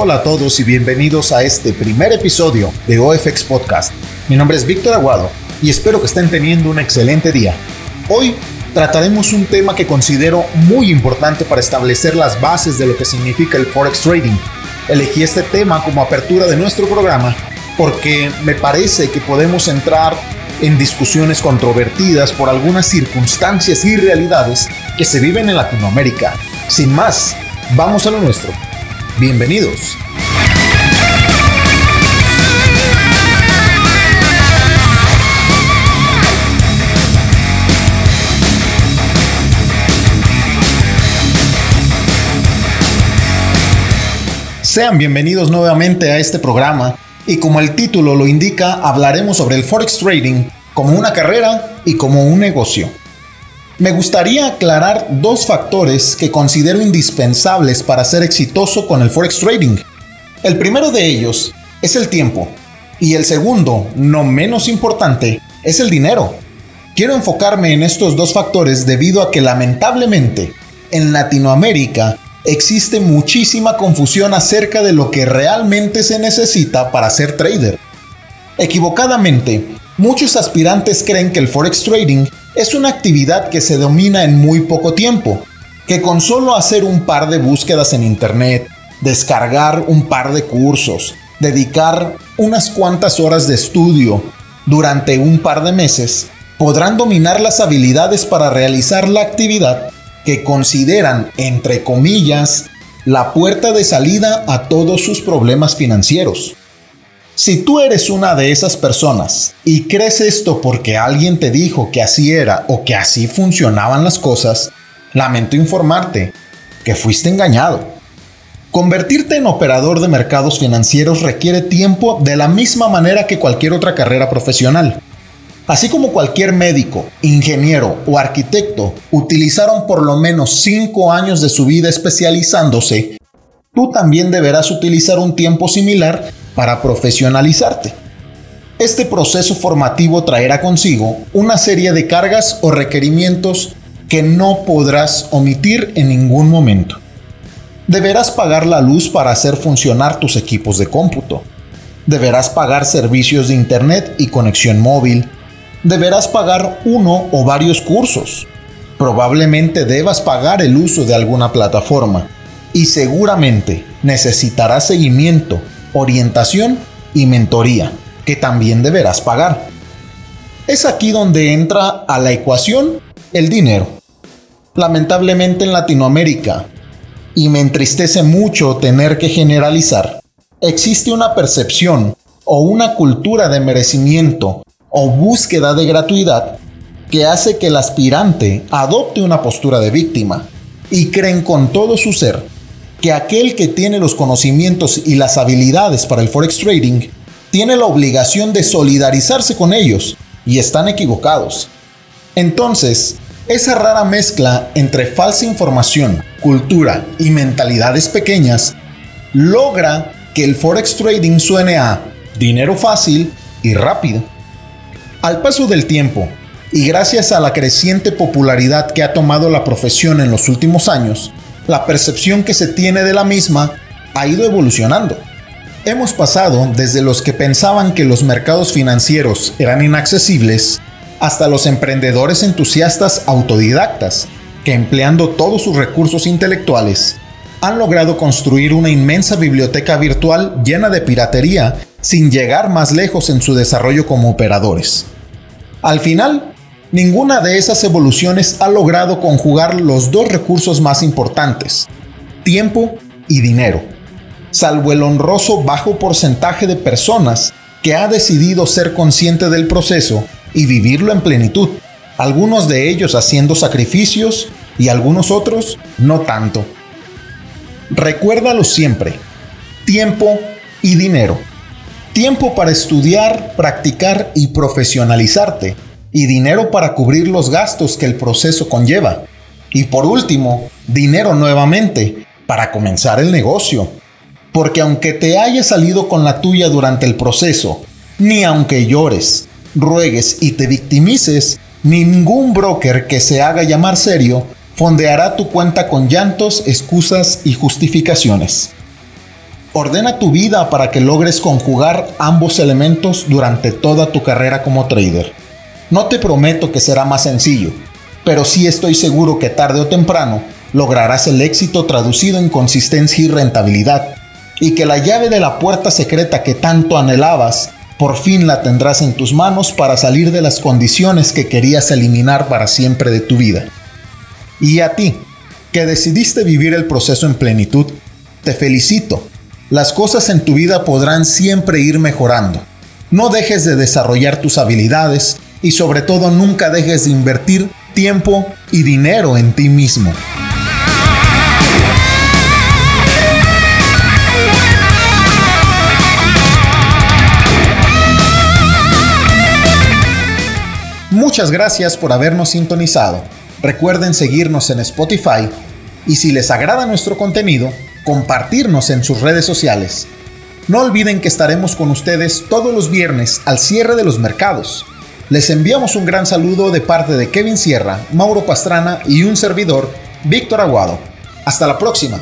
Hola a todos y bienvenidos a este primer episodio de OFX Podcast. Mi nombre es Víctor Aguado y espero que estén teniendo un excelente día. Hoy trataremos un tema que considero muy importante para establecer las bases de lo que significa el Forex Trading. Elegí este tema como apertura de nuestro programa porque me parece que podemos entrar en discusiones controvertidas por algunas circunstancias y realidades que se viven en Latinoamérica. Sin más, vamos a lo nuestro. Bienvenidos. Sean bienvenidos nuevamente a este programa y como el título lo indica, hablaremos sobre el Forex Trading como una carrera y como un negocio. Me gustaría aclarar dos factores que considero indispensables para ser exitoso con el forex trading. El primero de ellos es el tiempo y el segundo, no menos importante, es el dinero. Quiero enfocarme en estos dos factores debido a que lamentablemente en Latinoamérica existe muchísima confusión acerca de lo que realmente se necesita para ser trader. Equivocadamente, muchos aspirantes creen que el forex trading es una actividad que se domina en muy poco tiempo, que con solo hacer un par de búsquedas en Internet, descargar un par de cursos, dedicar unas cuantas horas de estudio durante un par de meses, podrán dominar las habilidades para realizar la actividad que consideran, entre comillas, la puerta de salida a todos sus problemas financieros. Si tú eres una de esas personas y crees esto porque alguien te dijo que así era o que así funcionaban las cosas, lamento informarte que fuiste engañado. Convertirte en operador de mercados financieros requiere tiempo de la misma manera que cualquier otra carrera profesional. Así como cualquier médico, ingeniero o arquitecto utilizaron por lo menos 5 años de su vida especializándose, tú también deberás utilizar un tiempo similar para profesionalizarte. Este proceso formativo traerá consigo una serie de cargas o requerimientos que no podrás omitir en ningún momento. Deberás pagar la luz para hacer funcionar tus equipos de cómputo. Deberás pagar servicios de Internet y conexión móvil. Deberás pagar uno o varios cursos. Probablemente debas pagar el uso de alguna plataforma. Y seguramente necesitarás seguimiento orientación y mentoría, que también deberás pagar. Es aquí donde entra a la ecuación el dinero. Lamentablemente en Latinoamérica, y me entristece mucho tener que generalizar, existe una percepción o una cultura de merecimiento o búsqueda de gratuidad que hace que el aspirante adopte una postura de víctima y creen con todo su ser que aquel que tiene los conocimientos y las habilidades para el forex trading tiene la obligación de solidarizarse con ellos y están equivocados. Entonces, esa rara mezcla entre falsa información, cultura y mentalidades pequeñas logra que el forex trading suene a dinero fácil y rápido. Al paso del tiempo, y gracias a la creciente popularidad que ha tomado la profesión en los últimos años, la percepción que se tiene de la misma ha ido evolucionando. Hemos pasado desde los que pensaban que los mercados financieros eran inaccesibles hasta los emprendedores entusiastas autodidactas que empleando todos sus recursos intelectuales han logrado construir una inmensa biblioteca virtual llena de piratería sin llegar más lejos en su desarrollo como operadores. Al final, Ninguna de esas evoluciones ha logrado conjugar los dos recursos más importantes, tiempo y dinero, salvo el honroso bajo porcentaje de personas que ha decidido ser consciente del proceso y vivirlo en plenitud, algunos de ellos haciendo sacrificios y algunos otros no tanto. Recuérdalo siempre, tiempo y dinero. Tiempo para estudiar, practicar y profesionalizarte y dinero para cubrir los gastos que el proceso conlleva. Y por último, dinero nuevamente para comenzar el negocio. Porque aunque te haya salido con la tuya durante el proceso, ni aunque llores, ruegues y te victimices, ningún broker que se haga llamar serio fondeará tu cuenta con llantos, excusas y justificaciones. Ordena tu vida para que logres conjugar ambos elementos durante toda tu carrera como trader. No te prometo que será más sencillo, pero sí estoy seguro que tarde o temprano lograrás el éxito traducido en consistencia y rentabilidad, y que la llave de la puerta secreta que tanto anhelabas, por fin la tendrás en tus manos para salir de las condiciones que querías eliminar para siempre de tu vida. Y a ti, que decidiste vivir el proceso en plenitud, te felicito. Las cosas en tu vida podrán siempre ir mejorando. No dejes de desarrollar tus habilidades y sobre todo nunca dejes de invertir tiempo y dinero en ti mismo. Muchas gracias por habernos sintonizado. Recuerden seguirnos en Spotify y si les agrada nuestro contenido, compartirnos en sus redes sociales. No olviden que estaremos con ustedes todos los viernes al cierre de los mercados. Les enviamos un gran saludo de parte de Kevin Sierra, Mauro Pastrana y un servidor, Víctor Aguado. Hasta la próxima.